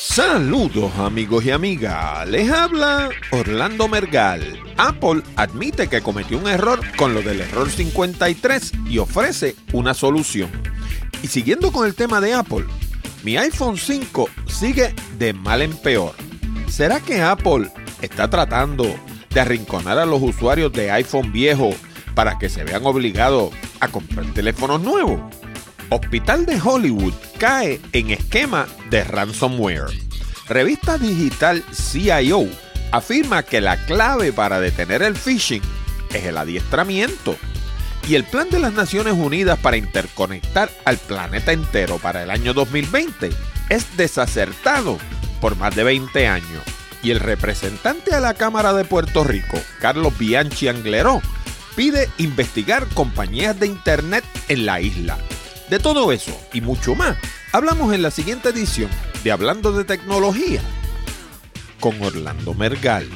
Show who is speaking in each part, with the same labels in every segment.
Speaker 1: Saludos amigos y amigas, les habla Orlando Mergal. Apple admite que cometió un error con lo del error 53 y ofrece una solución. Y siguiendo con el tema de Apple, mi iPhone 5 sigue de mal en peor. ¿Será que Apple está tratando de arrinconar a los usuarios de iPhone viejo para que se vean obligados a comprar teléfonos nuevos? Hospital de Hollywood cae en esquema de ransomware. Revista digital CIO afirma que la clave para detener el phishing es el adiestramiento. Y el plan de las Naciones Unidas para interconectar al planeta entero para el año 2020 es desacertado por más de 20 años. Y el representante a la Cámara de Puerto Rico, Carlos Bianchi Angleró, pide investigar compañías de Internet en la isla. De todo eso y mucho más, hablamos en la siguiente edición de Hablando de Tecnología con Orlando Mergal.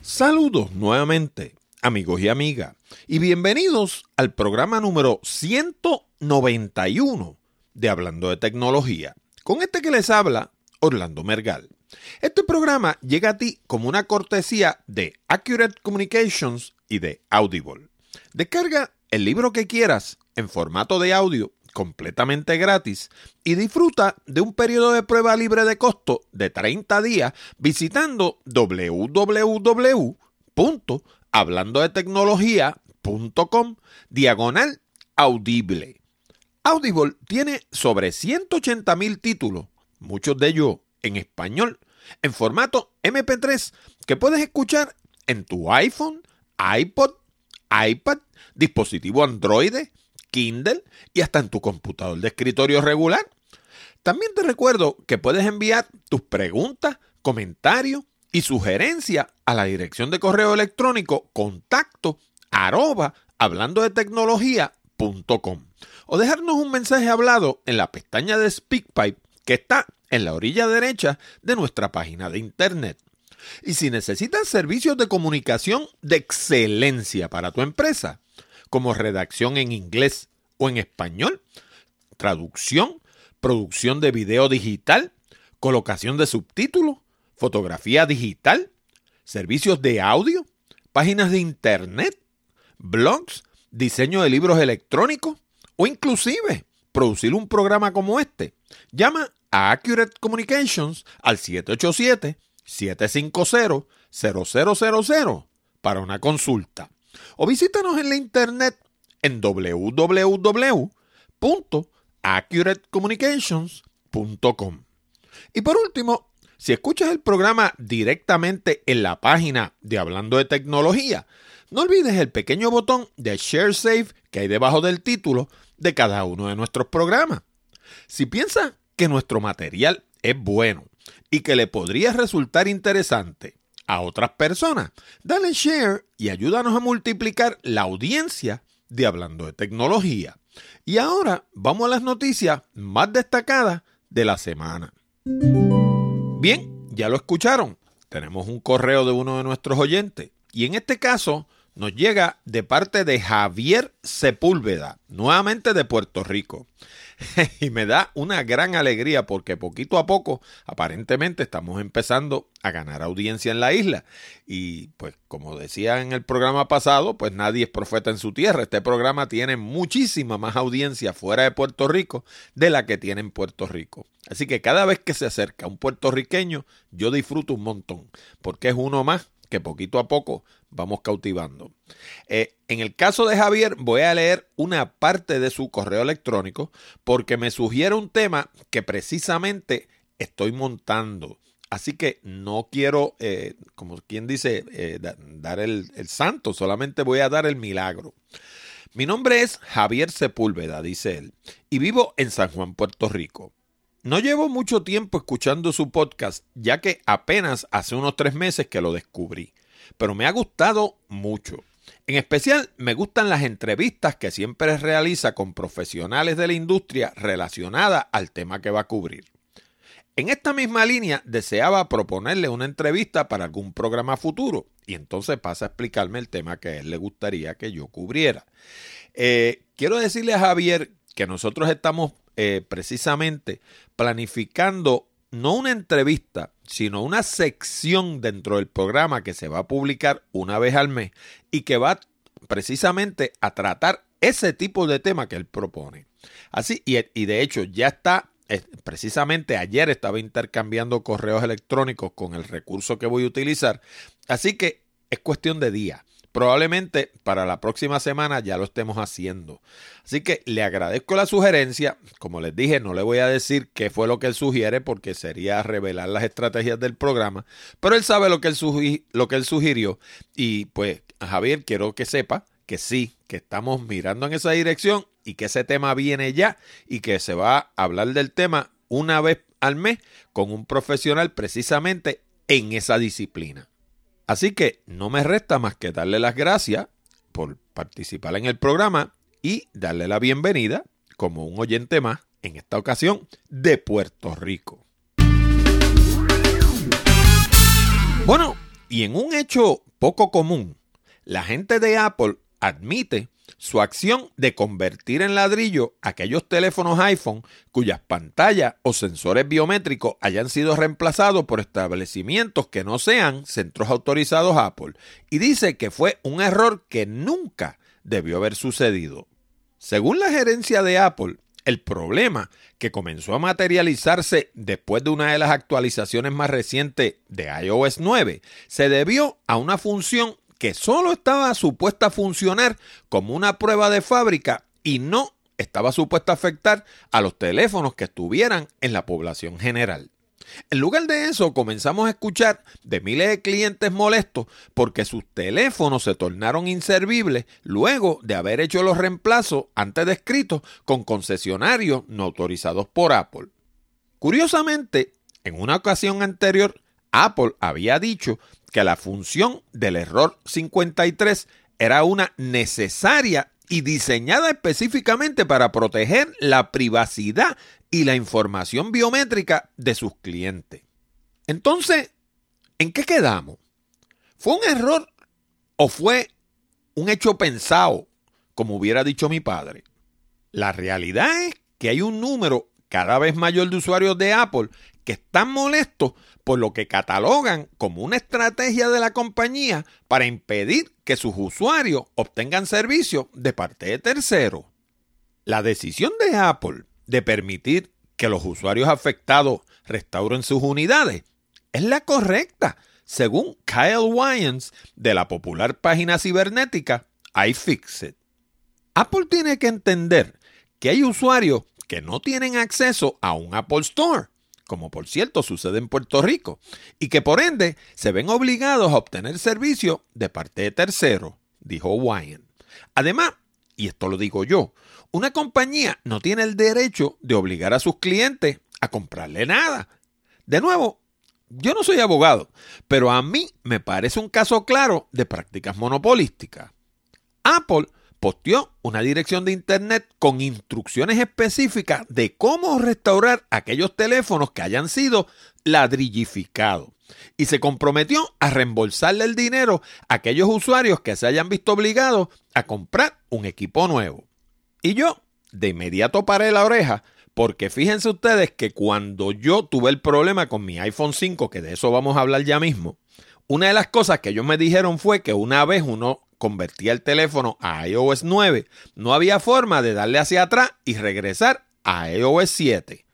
Speaker 1: Saludos nuevamente, amigos y amigas, y bienvenidos al programa número 191 de Hablando de Tecnología. Con este que les habla, Orlando Mergal. Este programa llega a ti como una cortesía de Accurate Communications y de Audible. Descarga el libro que quieras en formato de audio completamente gratis y disfruta de un periodo de prueba libre de costo de 30 días visitando www.hablandodetecnología.com diagonal audible. Audible tiene sobre 180 mil títulos muchos de ellos en español, en formato MP3, que puedes escuchar en tu iPhone, iPod, iPad, dispositivo Android, Kindle y hasta en tu computador de escritorio regular. También te recuerdo que puedes enviar tus preguntas, comentarios y sugerencias a la dirección de correo electrónico contacto arroba hablando de tecnología.com o dejarnos un mensaje hablado en la pestaña de SpeakPipe que está en la orilla derecha de nuestra página de internet. Y si necesitas servicios de comunicación de excelencia para tu empresa, como redacción en inglés o en español, traducción, producción de video digital, colocación de subtítulos, fotografía digital, servicios de audio, páginas de internet, blogs, diseño de libros electrónicos o inclusive producir un programa como este, llama a Accurate Communications al 787-750-0000 para una consulta. O visítanos en la internet en www.accuratecommunications.com. Y por último, si escuchas el programa directamente en la página de Hablando de Tecnología, no olvides el pequeño botón de Share Save que hay debajo del título de cada uno de nuestros programas. Si piensas que nuestro material es bueno y que le podría resultar interesante a otras personas, dale share y ayúdanos a multiplicar la audiencia de Hablando de Tecnología. Y ahora vamos a las noticias más destacadas de la semana. Bien, ya lo escucharon. Tenemos un correo de uno de nuestros oyentes y en este caso nos llega de parte de Javier Sepúlveda, nuevamente de Puerto Rico. y me da una gran alegría porque poquito a poco aparentemente estamos empezando a ganar audiencia en la isla. Y pues como decía en el programa pasado, pues nadie es profeta en su tierra. Este programa tiene muchísima más audiencia fuera de Puerto Rico de la que tiene en Puerto Rico. Así que cada vez que se acerca un puertorriqueño, yo disfruto un montón, porque es uno más que poquito a poco vamos cautivando. Eh, en el caso de Javier, voy a leer una parte de su correo electrónico porque me sugiere un tema que precisamente estoy montando. Así que no quiero, eh, como quien dice, eh, dar el, el santo, solamente voy a dar el milagro. Mi nombre es Javier Sepúlveda, dice él, y vivo en San Juan, Puerto Rico. No llevo mucho tiempo escuchando su podcast, ya que apenas hace unos tres meses que lo descubrí, pero me ha gustado mucho. En especial me gustan las entrevistas que siempre realiza con profesionales de la industria relacionada al tema que va a cubrir. En esta misma línea deseaba proponerle una entrevista para algún programa futuro y entonces pasa a explicarme el tema que él le gustaría que yo cubriera. Eh, quiero decirle a Javier que nosotros estamos eh, precisamente planificando no una entrevista, sino una sección dentro del programa que se va a publicar una vez al mes y que va precisamente a tratar ese tipo de tema que él propone. Así, y, y de hecho ya está precisamente ayer estaba intercambiando correos electrónicos con el recurso que voy a utilizar. Así que es cuestión de día. Probablemente para la próxima semana ya lo estemos haciendo. Así que le agradezco la sugerencia. Como les dije, no le voy a decir qué fue lo que él sugiere porque sería revelar las estrategias del programa. Pero él sabe lo que él, lo que él sugirió. Y pues, Javier, quiero que sepa que sí, que estamos mirando en esa dirección y que ese tema viene ya y que se va a hablar del tema una vez al mes con un profesional precisamente en esa disciplina. Así que no me resta más que darle las gracias por participar en el programa y darle la bienvenida como un oyente más, en esta ocasión, de Puerto Rico. Bueno, y en un hecho poco común, la gente de Apple admite su acción de convertir en ladrillo aquellos teléfonos iPhone cuyas pantallas o sensores biométricos hayan sido reemplazados por establecimientos que no sean centros autorizados Apple y dice que fue un error que nunca debió haber sucedido. Según la gerencia de Apple, el problema que comenzó a materializarse después de una de las actualizaciones más recientes de iOS 9 se debió a una función que solo estaba supuesta a funcionar como una prueba de fábrica y no estaba supuesta a afectar a los teléfonos que estuvieran en la población general. En lugar de eso, comenzamos a escuchar de miles de clientes molestos porque sus teléfonos se tornaron inservibles luego de haber hecho los reemplazos antes descritos con concesionarios no autorizados por Apple. Curiosamente, en una ocasión anterior, Apple había dicho que la función del error 53 era una necesaria y diseñada específicamente para proteger la privacidad y la información biométrica de sus clientes. Entonces, ¿en qué quedamos? ¿Fue un error o fue un hecho pensado, como hubiera dicho mi padre? La realidad es que hay un número cada vez mayor de usuarios de Apple que están molestos por lo que catalogan como una estrategia de la compañía para impedir que sus usuarios obtengan servicios de parte de terceros. La decisión de Apple de permitir que los usuarios afectados restauren sus unidades es la correcta, según Kyle Wyans de la popular página cibernética iFixit. Apple tiene que entender que hay usuarios que no tienen acceso a un Apple Store como por cierto sucede en Puerto Rico, y que por ende se ven obligados a obtener servicio de parte de terceros, dijo Wyan. Además, y esto lo digo yo, una compañía no tiene el derecho de obligar a sus clientes a comprarle nada. De nuevo, yo no soy abogado, pero a mí me parece un caso claro de prácticas monopolísticas. Apple posteó una dirección de internet con instrucciones específicas de cómo restaurar aquellos teléfonos que hayan sido ladrillificados y se comprometió a reembolsarle el dinero a aquellos usuarios que se hayan visto obligados a comprar un equipo nuevo. Y yo de inmediato paré la oreja porque fíjense ustedes que cuando yo tuve el problema con mi iPhone 5, que de eso vamos a hablar ya mismo, una de las cosas que ellos me dijeron fue que una vez uno convertía el teléfono a iOS 9, no había forma de darle hacia atrás y regresar a iOS 7.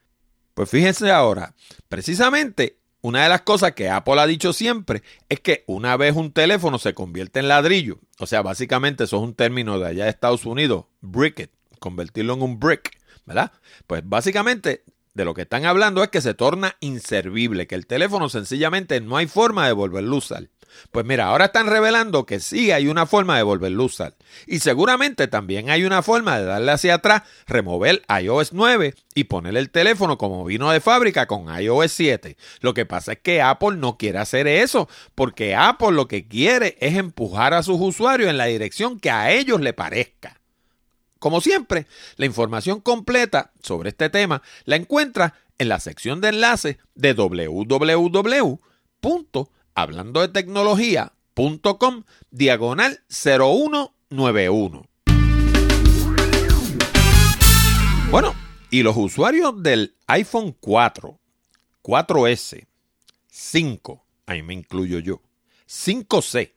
Speaker 1: Pues fíjense ahora, precisamente una de las cosas que Apple ha dicho siempre es que una vez un teléfono se convierte en ladrillo, o sea, básicamente eso es un término de allá de Estados Unidos, brick it, convertirlo en un brick, ¿verdad? Pues básicamente de lo que están hablando es que se torna inservible, que el teléfono sencillamente no hay forma de volverlo a usar. Pues mira, ahora están revelando que sí hay una forma de volverlo a usar. Y seguramente también hay una forma de darle hacia atrás, remover iOS 9 y poner el teléfono como vino de fábrica con iOS 7. Lo que pasa es que Apple no quiere hacer eso, porque Apple lo que quiere es empujar a sus usuarios en la dirección que a ellos le parezca. Como siempre, la información completa sobre este tema la encuentra en la sección de enlaces de www.hablandodetecnología.com diagonal 0191. Bueno, y los usuarios del iPhone 4, 4S, 5, ahí me incluyo yo, 5C,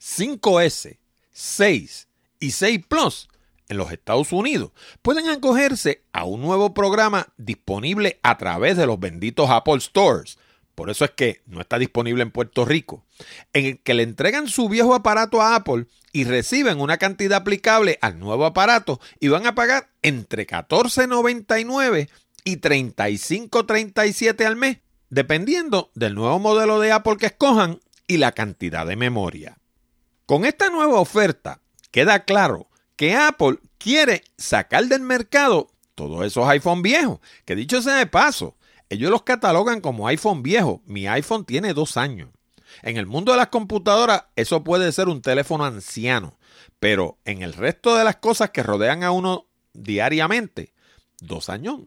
Speaker 1: 5S, 6 y 6 Plus en los Estados Unidos pueden acogerse a un nuevo programa disponible a través de los benditos Apple Stores. Por eso es que no está disponible en Puerto Rico, en el que le entregan su viejo aparato a Apple y reciben una cantidad aplicable al nuevo aparato y van a pagar entre $14.99 y $35.37 al mes, dependiendo del nuevo modelo de Apple que escojan y la cantidad de memoria. Con esta nueva oferta, queda claro que Apple quiere sacar del mercado todos esos iPhone viejos, que dicho sea de paso, ellos los catalogan como iPhone viejo. Mi iPhone tiene dos años. En el mundo de las computadoras, eso puede ser un teléfono anciano, pero en el resto de las cosas que rodean a uno diariamente, dos años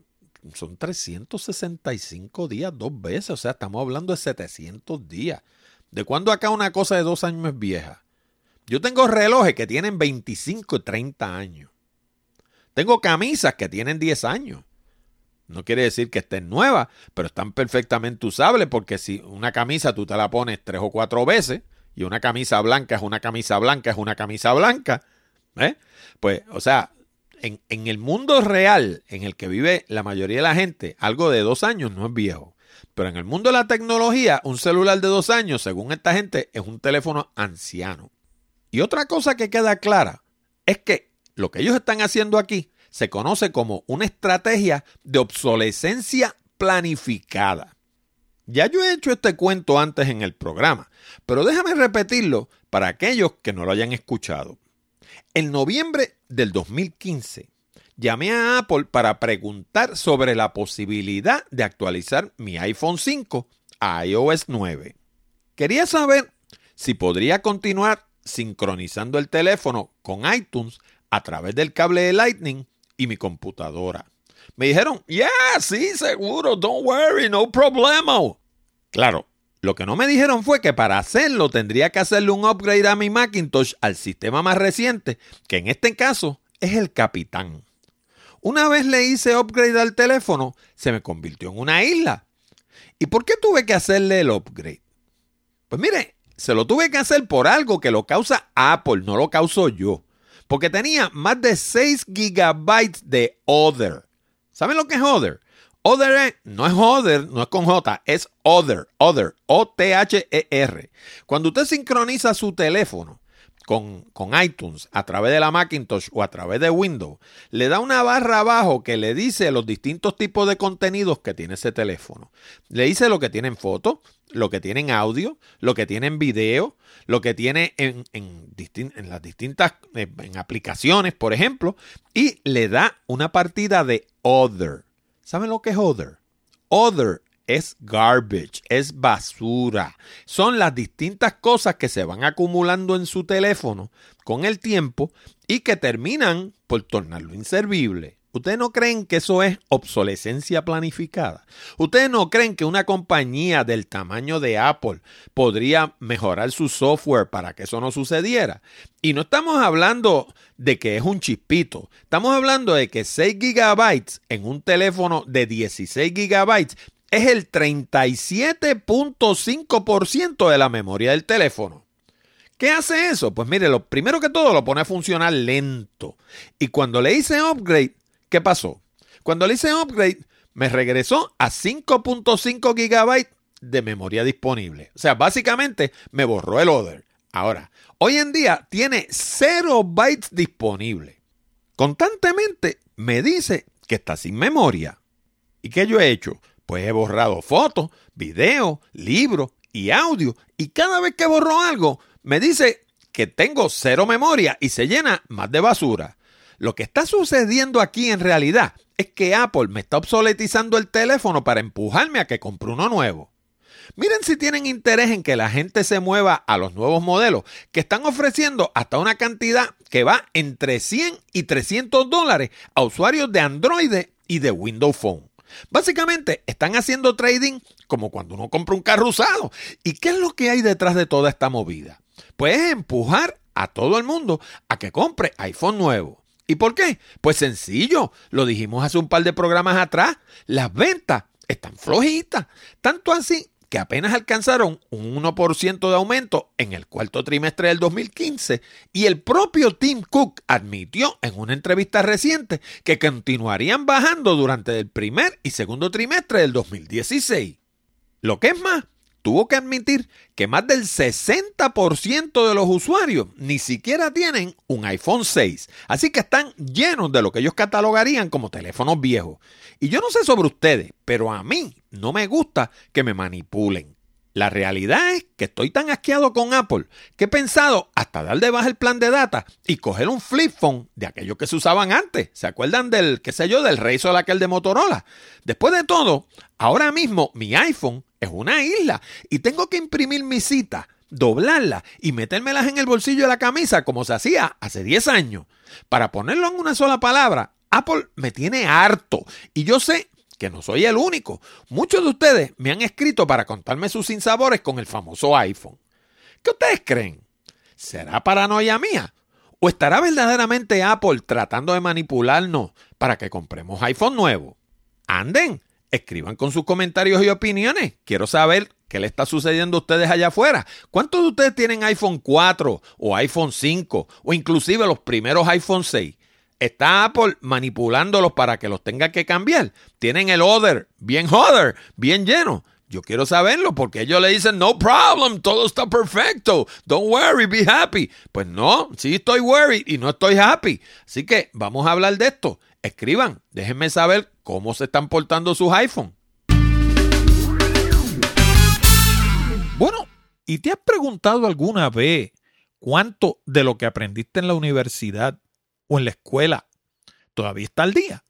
Speaker 1: son 365 días dos veces, o sea, estamos hablando de 700 días. ¿De cuándo acá una cosa de dos años es vieja? Yo tengo relojes que tienen 25 y 30 años. Tengo camisas que tienen 10 años. No quiere decir que estén nuevas, pero están perfectamente usables porque si una camisa tú te la pones tres o cuatro veces y una camisa blanca es una camisa blanca, es una camisa blanca, ¿eh? pues, o sea, en, en el mundo real en el que vive la mayoría de la gente, algo de dos años no es viejo. Pero en el mundo de la tecnología, un celular de dos años, según esta gente, es un teléfono anciano. Y otra cosa que queda clara es que lo que ellos están haciendo aquí se conoce como una estrategia de obsolescencia planificada. Ya yo he hecho este cuento antes en el programa, pero déjame repetirlo para aquellos que no lo hayan escuchado. En noviembre del 2015, llamé a Apple para preguntar sobre la posibilidad de actualizar mi iPhone 5 a iOS 9. Quería saber si podría continuar sincronizando el teléfono con iTunes a través del cable de Lightning y mi computadora. Me dijeron, yeah, sí, seguro, don't worry, no problema. Claro, lo que no me dijeron fue que para hacerlo tendría que hacerle un upgrade a mi Macintosh al sistema más reciente, que en este caso es el Capitán. Una vez le hice upgrade al teléfono, se me convirtió en una isla. ¿Y por qué tuve que hacerle el upgrade? Pues mire, se lo tuve que hacer por algo que lo causa Apple, no lo causo yo porque tenía más de 6 gigabytes de Other. ¿Saben lo que es Other? Other no es Other, no es con J, es Other, Other, O-T-H-E-R. Cuando usted sincroniza su teléfono con, con, iTunes a través de la Macintosh o a través de Windows, le da una barra abajo que le dice los distintos tipos de contenidos que tiene ese teléfono. Le dice lo que tiene en foto, lo que tiene en audio, lo que tiene en video, lo que tiene en, en, las distintas eh, en aplicaciones, por ejemplo, y le da una partida de Other. ¿Saben lo que es Other? Other es garbage, es basura. Son las distintas cosas que se van acumulando en su teléfono con el tiempo y que terminan por tornarlo inservible. ¿Ustedes no creen que eso es obsolescencia planificada? ¿Ustedes no creen que una compañía del tamaño de Apple podría mejorar su software para que eso no sucediera? Y no estamos hablando de que es un chispito, estamos hablando de que 6 gigabytes en un teléfono de 16 gigabytes es el 37.5% de la memoria del teléfono. ¿Qué hace eso? Pues mire, lo primero que todo lo pone a funcionar lento. Y cuando le hice upgrade, ¿Qué pasó? Cuando le hice upgrade, me regresó a 5.5 GB de memoria disponible. O sea, básicamente me borró el other. Ahora, hoy en día tiene 0 bytes disponible. Constantemente me dice que está sin memoria. ¿Y qué yo he hecho? Pues he borrado fotos, videos, libros y audio. Y cada vez que borro algo, me dice que tengo cero memoria y se llena más de basura. Lo que está sucediendo aquí en realidad es que Apple me está obsoletizando el teléfono para empujarme a que compre uno nuevo. Miren si tienen interés en que la gente se mueva a los nuevos modelos que están ofreciendo hasta una cantidad que va entre 100 y 300 dólares a usuarios de Android y de Windows Phone. Básicamente están haciendo trading como cuando uno compra un carro usado. ¿Y qué es lo que hay detrás de toda esta movida? Pues empujar a todo el mundo a que compre iPhone nuevo. ¿Y por qué? Pues sencillo, lo dijimos hace un par de programas atrás, las ventas están flojitas, tanto así que apenas alcanzaron un 1% de aumento en el cuarto trimestre del 2015 y el propio Tim Cook admitió en una entrevista reciente que continuarían bajando durante el primer y segundo trimestre del 2016. Lo que es más, tuvo que admitir que más del 60% de los usuarios ni siquiera tienen un iPhone 6. Así que están llenos de lo que ellos catalogarían como teléfonos viejos. Y yo no sé sobre ustedes, pero a mí no me gusta que me manipulen. La realidad es que estoy tan asqueado con Apple que he pensado hasta dar de baja el plan de data y coger un flip phone de aquellos que se usaban antes. ¿Se acuerdan del, qué sé yo, del Razr aquel de Motorola? Después de todo, ahora mismo mi iPhone es una isla y tengo que imprimir mi cita, doblarla y metérmelas en el bolsillo de la camisa como se hacía hace 10 años. Para ponerlo en una sola palabra, Apple me tiene harto y yo sé que no soy el único. Muchos de ustedes me han escrito para contarme sus sinsabores con el famoso iPhone. ¿Qué ustedes creen? ¿Será paranoia mía? ¿O estará verdaderamente Apple tratando de manipularnos para que compremos iPhone nuevo? Anden, escriban con sus comentarios y opiniones. Quiero saber qué le está sucediendo a ustedes allá afuera. ¿Cuántos de ustedes tienen iPhone 4 o iPhone 5 o inclusive los primeros iPhone 6? ¿Está Apple manipulándolos para que los tenga que cambiar? Tienen el order bien other, bien lleno. Yo quiero saberlo porque ellos le dicen, no problem, todo está perfecto, don't worry, be happy. Pues no, sí estoy worried y no estoy happy. Así que vamos a hablar de esto. Escriban, déjenme saber cómo se están portando sus iPhones. Bueno, ¿y te has preguntado alguna vez cuánto de lo que aprendiste en la universidad o en la escuela todavía está al día.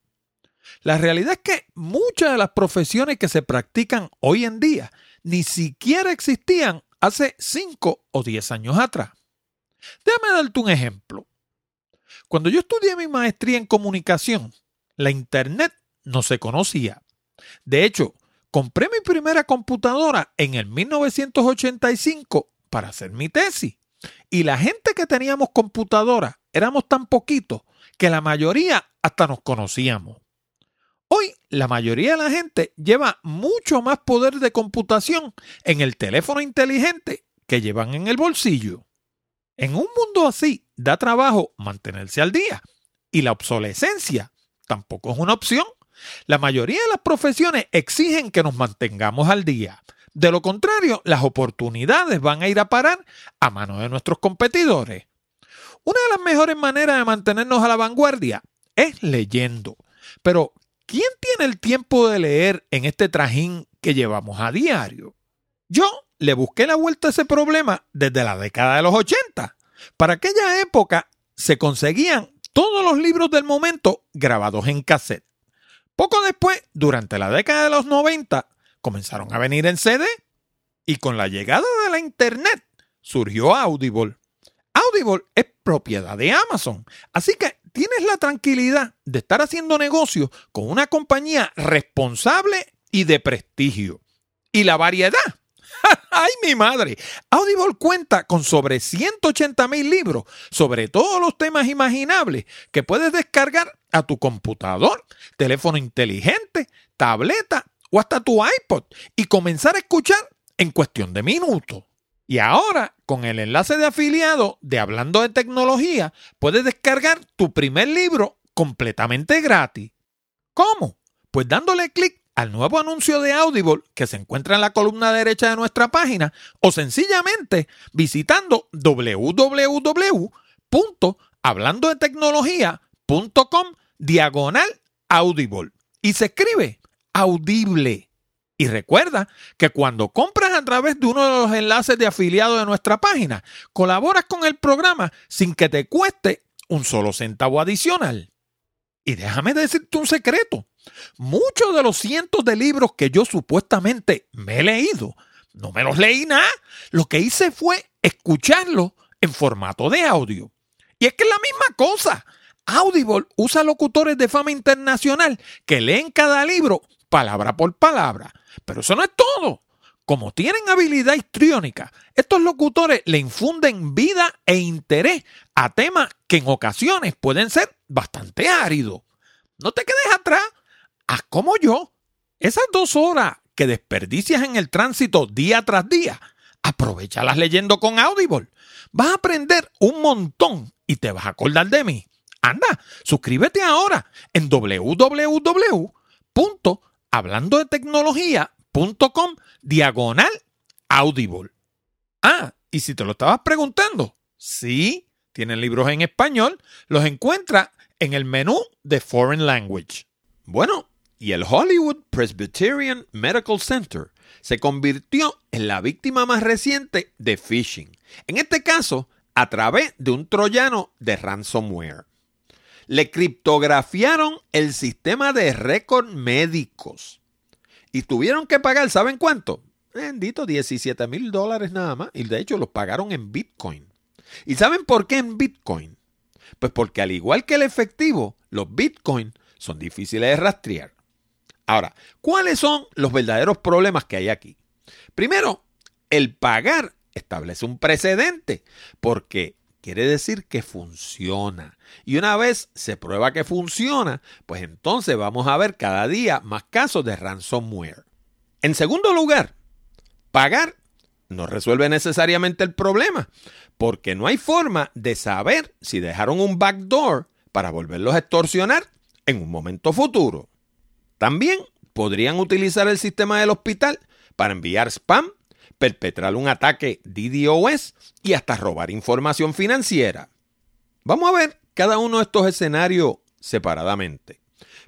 Speaker 1: La realidad es que muchas de las profesiones que se practican hoy en día ni siquiera existían hace 5 o 10 años atrás. Déjame darte un ejemplo. Cuando yo estudié mi maestría en comunicación, la Internet no se conocía. De hecho, compré mi primera computadora en el 1985 para hacer mi tesis. Y la gente que teníamos computadora éramos tan poquitos que la mayoría hasta nos conocíamos. Hoy la mayoría de la gente lleva mucho más poder de computación en el teléfono inteligente que llevan en el bolsillo. En un mundo así da trabajo mantenerse al día y la obsolescencia tampoco es una opción. La mayoría de las profesiones exigen que nos mantengamos al día. De lo contrario, las oportunidades van a ir a parar a manos de nuestros competidores. Una de las mejores maneras de mantenernos a la vanguardia es leyendo. Pero, ¿quién tiene el tiempo de leer en este trajín que llevamos a diario? Yo le busqué la vuelta a ese problema desde la década de los 80. Para aquella época se conseguían todos los libros del momento grabados en cassette. Poco después, durante la década de los 90, comenzaron a venir en CD. Y con la llegada de la Internet surgió Audible. Audible es propiedad de Amazon. Así que tienes la tranquilidad de estar haciendo negocio con una compañía responsable y de prestigio. Y la variedad. ¡Ay, mi madre! Audible cuenta con sobre 180 mil libros sobre todos los temas imaginables que puedes descargar a tu computador, teléfono inteligente, tableta o hasta tu iPod y comenzar a escuchar en cuestión de minutos. Y ahora, con el enlace de afiliado de Hablando de Tecnología, puedes descargar tu primer libro completamente gratis. ¿Cómo? Pues dándole clic al nuevo anuncio de Audible que se encuentra en la columna derecha de nuestra página o sencillamente visitando www.hablandodetecnología.com diagonal Audible y se escribe audible. Y recuerda que cuando compras a través de uno de los enlaces de afiliado de nuestra página, colaboras con el programa sin que te cueste un solo centavo adicional. Y déjame decirte un secreto. Muchos de los cientos de libros que yo supuestamente me he leído, no me los leí nada. Lo que hice fue escucharlos en formato de audio. Y es que es la misma cosa. Audible usa locutores de fama internacional que leen cada libro palabra por palabra. Pero eso no es todo. Como tienen habilidad histriónica, estos locutores le infunden vida e interés a temas que en ocasiones pueden ser bastante áridos. No te quedes atrás, haz como yo. Esas dos horas que desperdicias en el tránsito día tras día, aprovechalas leyendo con Audible. Vas a aprender un montón y te vas a acordar de mí. Anda, suscríbete ahora en www.hablandodetecnología.com diagonal Audible. Ah, y si te lo estabas preguntando, sí, tienen libros en español, los encuentras en el menú de Foreign Language. Bueno, y el Hollywood Presbyterian Medical Center se convirtió en la víctima más reciente de phishing. En este caso, a través de un troyano de ransomware. Le criptografiaron el sistema de récord médicos y tuvieron que pagar, ¿saben cuánto? Bendito, 17 mil dólares nada más. Y de hecho los pagaron en Bitcoin. ¿Y saben por qué en Bitcoin? Pues porque al igual que el efectivo, los Bitcoin son difíciles de rastrear. Ahora, ¿cuáles son los verdaderos problemas que hay aquí? Primero, el pagar establece un precedente, porque quiere decir que funciona. Y una vez se prueba que funciona, pues entonces vamos a ver cada día más casos de ransomware. En segundo lugar, pagar no resuelve necesariamente el problema, porque no hay forma de saber si dejaron un backdoor para volverlos a extorsionar en un momento futuro. También podrían utilizar el sistema del hospital para enviar spam, perpetrar un ataque DDoS y hasta robar información financiera. Vamos a ver cada uno de estos escenarios separadamente.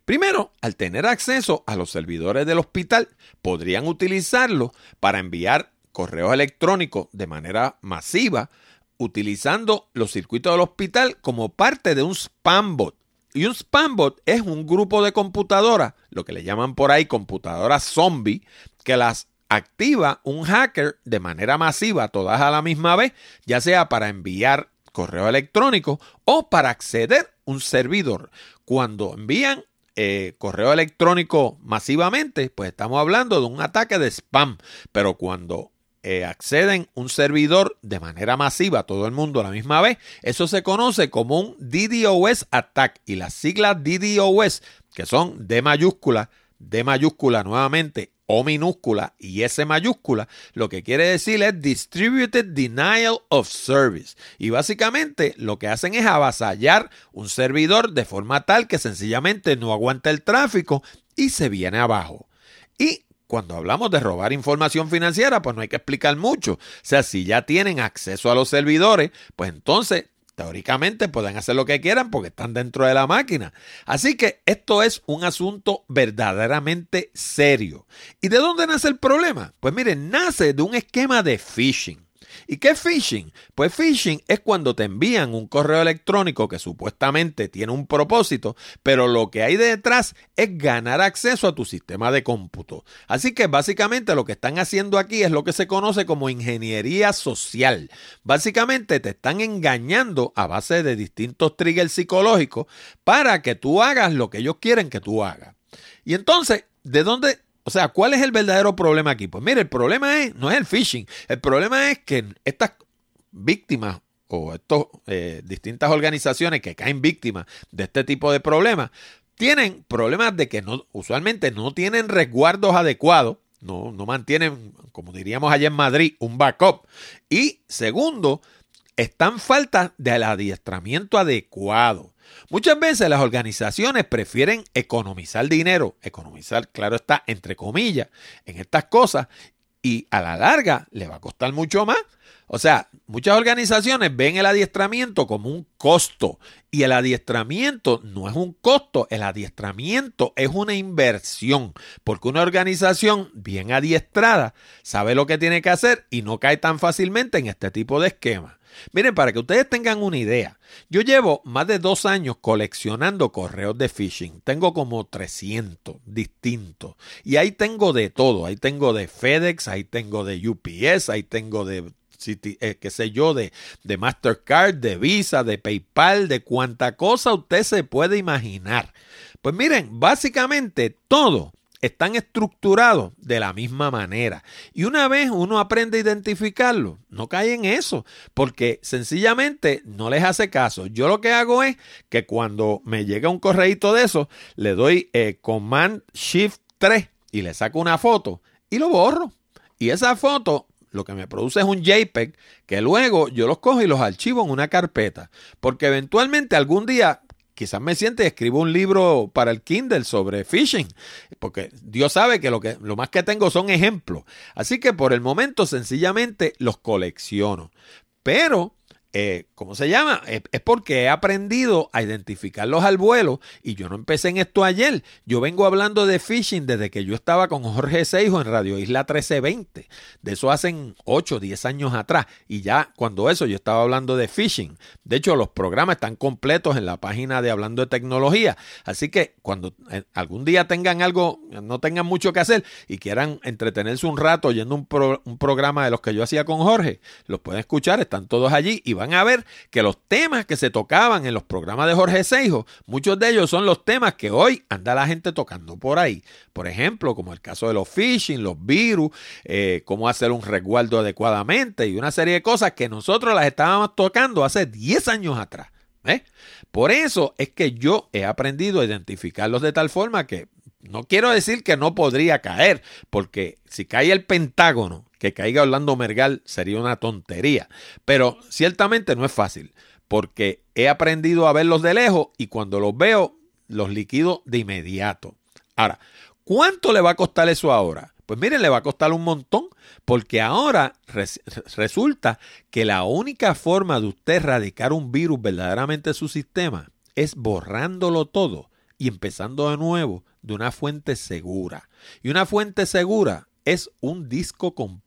Speaker 1: Primero, al tener acceso a los servidores del hospital, podrían utilizarlo para enviar correos electrónicos de manera masiva, utilizando los circuitos del hospital como parte de un spam bot y un spambot es un grupo de computadoras, lo que le llaman por ahí computadoras zombie, que las activa un hacker de manera masiva, todas a la misma vez, ya sea para enviar correo electrónico o para acceder a un servidor. Cuando envían eh, correo electrónico masivamente, pues estamos hablando de un ataque de spam. Pero cuando eh, acceden un servidor de manera masiva, todo el mundo a la misma vez, eso se conoce como un DDoS attack. Y las siglas DDoS, que son D mayúscula, D mayúscula nuevamente, O minúscula y S mayúscula, lo que quiere decir es Distributed Denial of Service. Y básicamente lo que hacen es avasallar un servidor de forma tal que sencillamente no aguanta el tráfico y se viene abajo. Y cuando hablamos de robar información financiera, pues no hay que explicar mucho. O sea, si ya tienen acceso a los servidores, pues entonces teóricamente pueden hacer lo que quieran porque están dentro de la máquina. Así que esto es un asunto verdaderamente serio. ¿Y de dónde nace el problema? Pues miren, nace de un esquema de phishing. ¿Y qué es phishing? Pues phishing es cuando te envían un correo electrónico que supuestamente tiene un propósito, pero lo que hay detrás es ganar acceso a tu sistema de cómputo. Así que básicamente lo que están haciendo aquí es lo que se conoce como ingeniería social. Básicamente te están engañando a base de distintos triggers psicológicos para que tú hagas lo que ellos quieren que tú hagas. Y entonces, ¿de dónde o sea, ¿cuál es el verdadero problema aquí? Pues mire, el problema es, no es el phishing, el problema es que estas víctimas o estas eh, distintas organizaciones que caen víctimas de este tipo de problemas tienen problemas de que usualmente no tienen resguardos adecuados, no, no mantienen, como diríamos allá en Madrid, un backup. Y segundo, están falta del adiestramiento adecuado. Muchas veces las organizaciones prefieren economizar dinero, economizar, claro está, entre comillas, en estas cosas y a la larga le va a costar mucho más. O sea, muchas organizaciones ven el adiestramiento como un costo y el adiestramiento no es un costo, el adiestramiento es una inversión, porque una organización bien adiestrada sabe lo que tiene que hacer y no cae tan fácilmente en este tipo de esquemas. Miren, para que ustedes tengan una idea, yo llevo más de dos años coleccionando correos de phishing. Tengo como 300 distintos. Y ahí tengo de todo. Ahí tengo de FedEx, ahí tengo de UPS, ahí tengo de eh, qué sé yo, de, de Mastercard, de Visa, de PayPal, de cuánta cosa usted se puede imaginar. Pues miren, básicamente todo están estructurados de la misma manera. Y una vez uno aprende a identificarlo, no cae en eso, porque sencillamente no les hace caso. Yo lo que hago es que cuando me llega un correíto de eso, le doy eh, Command Shift 3 y le saco una foto y lo borro. Y esa foto lo que me produce es un JPEG que luego yo los cojo y los archivo en una carpeta. Porque eventualmente algún día quizás me siente y escribo un libro para el Kindle sobre phishing, porque Dios sabe que lo, que lo más que tengo son ejemplos. Así que por el momento sencillamente los colecciono. Pero eh, ¿cómo se llama? Es, porque he aprendido a identificarlos al vuelo y yo no empecé en esto ayer. Yo vengo hablando de phishing desde que yo estaba con Jorge Seijo en Radio Isla 1320. De eso hacen 8, 10 años atrás. Y ya cuando eso yo estaba hablando de phishing. De hecho, los programas están completos en la página de Hablando de Tecnología. Así que cuando eh, algún día tengan algo, no tengan mucho que hacer y quieran entretenerse un rato oyendo un, un programa de los que yo hacía con Jorge, los pueden escuchar, están todos allí y van a ver que los temas que se tocaban en los programas de Jorge Seijo, muchos de ellos son los temas que hoy anda la gente tocando por ahí. Por ejemplo, como el caso de los phishing, los virus, eh, cómo hacer un resguardo adecuadamente y una serie de cosas que nosotros las estábamos tocando hace 10 años atrás. ¿eh? Por eso es que yo he aprendido a identificarlos de tal forma que no quiero decir que no podría caer, porque si cae el Pentágono que caiga Orlando Mergal sería una tontería. Pero ciertamente no es fácil, porque he aprendido a verlos de lejos y cuando los veo, los liquido de inmediato. Ahora, ¿cuánto le va a costar eso ahora? Pues miren, le va a costar un montón, porque ahora resulta que la única forma de usted erradicar un virus verdaderamente en su sistema es borrándolo todo y empezando de nuevo de una fuente segura. Y una fuente segura es un disco completo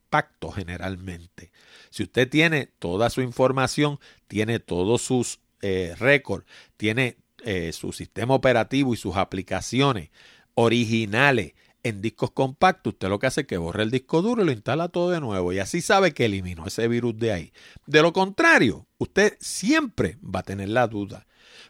Speaker 1: generalmente. Si usted tiene toda su información, tiene todos sus eh, récords, tiene eh, su sistema operativo y sus aplicaciones originales en discos compactos, usted lo que hace es que borra el disco duro y lo instala todo de nuevo y así sabe que eliminó ese virus de ahí. De lo contrario, usted siempre va a tener la duda,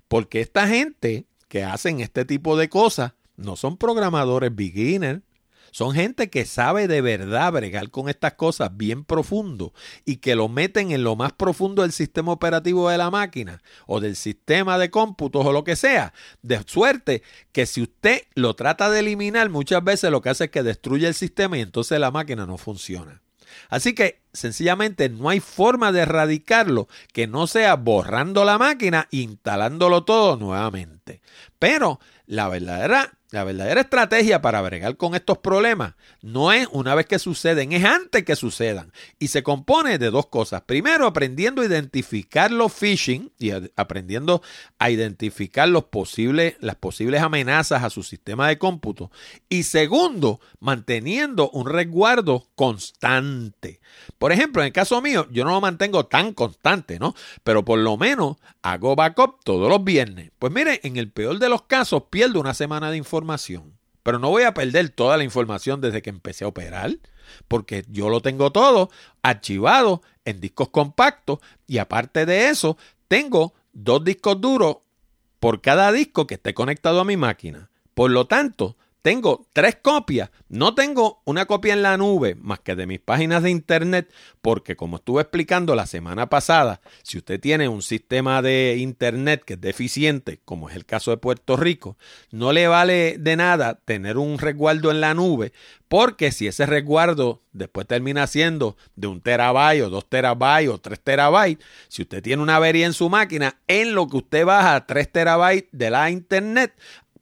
Speaker 1: porque esta gente que hacen este tipo de cosas no son programadores beginner, son gente que sabe de verdad bregar con estas cosas bien profundo y que lo meten en lo más profundo del sistema operativo de la máquina o del sistema de cómputos o lo que sea. De suerte que si usted lo trata de eliminar, muchas veces lo que hace es que destruye el sistema y entonces la máquina no funciona. Así que sencillamente no hay forma de erradicarlo que no sea borrando la máquina e instalándolo todo nuevamente. Pero la verdadera la verdadera estrategia para bregar con estos problemas no es una vez que suceden, es antes que sucedan. Y se compone de dos cosas. Primero, aprendiendo a identificar los phishing y aprendiendo a identificar las posibles amenazas a su sistema de cómputo. Y segundo, manteniendo un resguardo constante. Por ejemplo, en el caso mío, yo no lo mantengo tan constante, ¿no? Pero por lo menos hago backup todos los viernes. Pues mire, en el peor de los casos, pierdo una semana de información. Pero no voy a perder toda la información desde que empecé a operar, porque yo lo tengo todo archivado en discos compactos y aparte de eso, tengo dos discos duros por cada disco que esté conectado a mi máquina. Por lo tanto, tengo tres copias. No tengo una copia en la nube más que de mis páginas de internet, porque como estuve explicando la semana pasada, si usted tiene un sistema de internet que es deficiente, como es el caso de Puerto Rico, no le vale de nada tener un resguardo en la nube, porque si ese resguardo después termina siendo de un terabyte o dos terabytes o tres terabytes, si usted tiene una avería en su máquina, en lo que usted baja tres terabytes de la internet,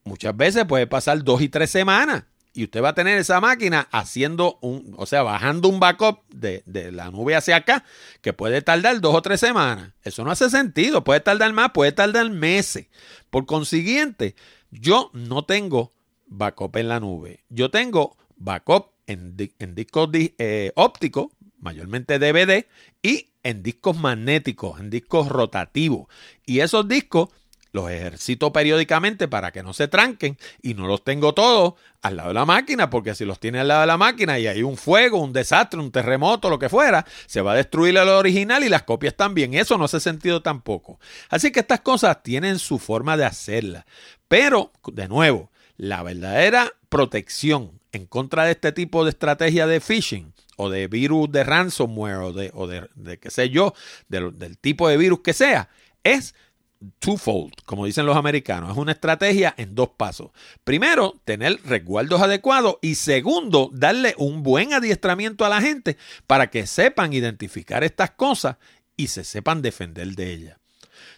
Speaker 1: muchas veces puede pasar dos y tres semanas y usted va a tener esa máquina haciendo un, o sea, bajando un backup de, de, la nube hacia acá, que puede tardar dos o tres semanas. Eso no hace sentido, puede tardar más, puede tardar meses. Por consiguiente, yo no tengo backup en la nube. Yo tengo backup en, en discos eh, ópticos, mayormente DVD, y en discos magnéticos, en discos rotativos. Y esos discos los ejercito periódicamente para que no se tranquen y no los tengo todos al lado de la máquina, porque si los tiene al lado de la máquina y hay un fuego, un desastre, un terremoto, lo que fuera, se va a destruir el original y las copias también. Eso no hace sentido tampoco. Así que estas cosas tienen su forma de hacerlas. Pero, de nuevo, la verdadera protección en contra de este tipo de estrategia de phishing o de virus de ransomware o de, o de, qué sé yo, del tipo de virus que sea, es twofold, como dicen los americanos. Es una estrategia en dos pasos. Primero, tener resguardos adecuados y segundo, darle un buen adiestramiento a la gente para que sepan identificar estas cosas y se sepan defender de ellas.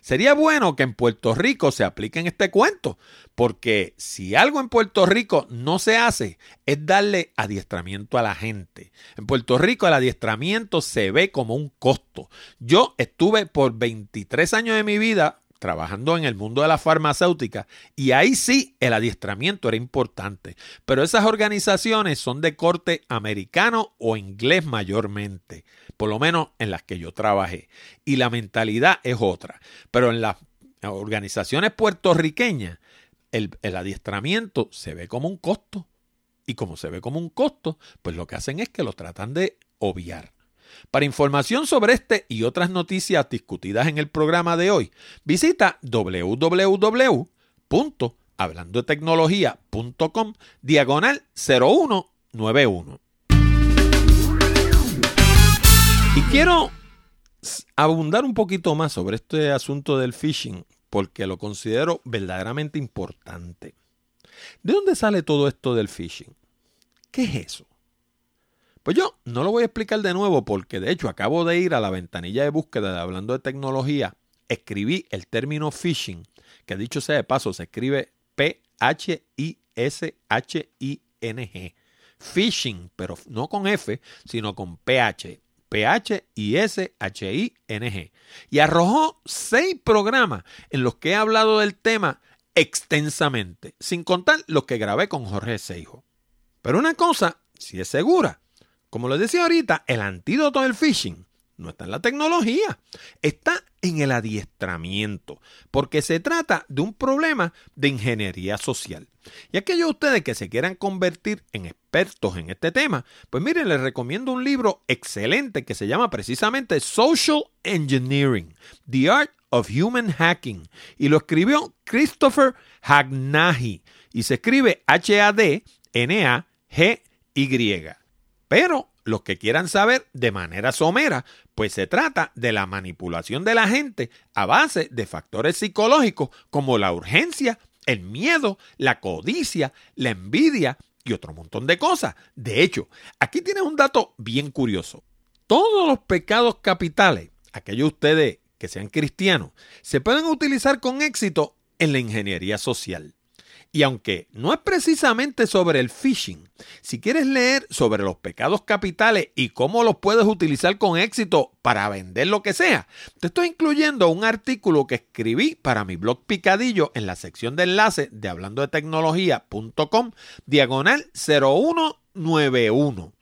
Speaker 1: Sería bueno que en Puerto Rico se apliquen este cuento, porque si algo en Puerto Rico no se hace, es darle adiestramiento a la gente. En Puerto Rico el adiestramiento se ve como un costo. Yo estuve por 23 años de mi vida trabajando en el mundo de la farmacéutica y ahí sí el adiestramiento era importante, pero esas organizaciones son de corte americano o inglés mayormente, por lo menos en las que yo trabajé, y la mentalidad es otra, pero en las organizaciones puertorriqueñas el, el adiestramiento se ve como un costo. Y como se ve como un costo, pues lo que hacen es que lo tratan de obviar. Para información sobre este y otras noticias discutidas en el programa de hoy, visita www.hablandotecnología.com diagonal 0191. Y quiero abundar un poquito más sobre este asunto del phishing porque lo considero verdaderamente importante. ¿De dónde sale todo esto del phishing? ¿Qué es eso? Pues yo no lo voy a explicar de nuevo porque de hecho acabo de ir a la ventanilla de búsqueda de hablando de tecnología, escribí el término phishing, que dicho sea de paso se escribe P-H-I-S-H-I-N-G. Phishing, pero no con F, sino con PH. P-H-I-S-H-I-N-G. Y arrojó seis programas en los que he hablado del tema extensamente, sin contar los que grabé con Jorge Seijo. Pero una cosa si es segura, como les decía ahorita, el antídoto del phishing no está en la tecnología, está en el adiestramiento, porque se trata de un problema de ingeniería social. Y aquellos de ustedes que se quieran convertir en expertos en este tema, pues miren, les recomiendo un libro excelente que se llama precisamente Social Engineering, The Art of Human Hacking, y lo escribió Christopher Hagnahi, y se escribe H-A-D-N-A-G-Y. Pero los que quieran saber de manera somera, pues se trata de la manipulación de la gente a base de factores psicológicos como la urgencia, el miedo, la codicia, la envidia y otro montón de cosas. De hecho, aquí tienes un dato bien curioso. Todos los pecados capitales, aquellos ustedes que sean cristianos, se pueden utilizar con éxito en la ingeniería social. Y aunque no es precisamente sobre el phishing, si quieres leer sobre los pecados capitales y cómo los puedes utilizar con éxito para vender lo que sea, te estoy incluyendo un artículo que escribí para mi blog Picadillo en la sección de enlace de hablando de tecnología.com diagonal 0191.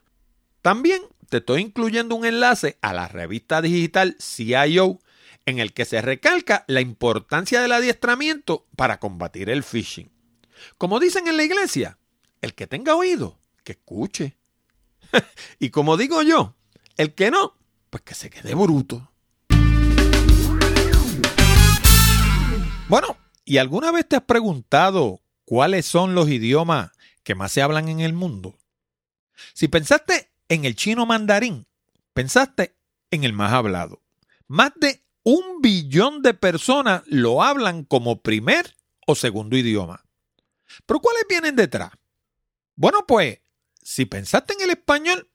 Speaker 1: También te estoy incluyendo un enlace a la revista digital CIO en el que se recalca la importancia del adiestramiento para combatir el phishing. Como dicen en la iglesia, el que tenga oído, que escuche. y como digo yo, el que no, pues que se quede bruto. Bueno, ¿y alguna vez te has preguntado cuáles son los idiomas que más se hablan en el mundo? Si pensaste en el chino mandarín, pensaste en el más hablado. Más de un billón de personas lo hablan como primer o segundo idioma. Pero ¿cuáles vienen detrás? Bueno, pues, si pensaste en el español,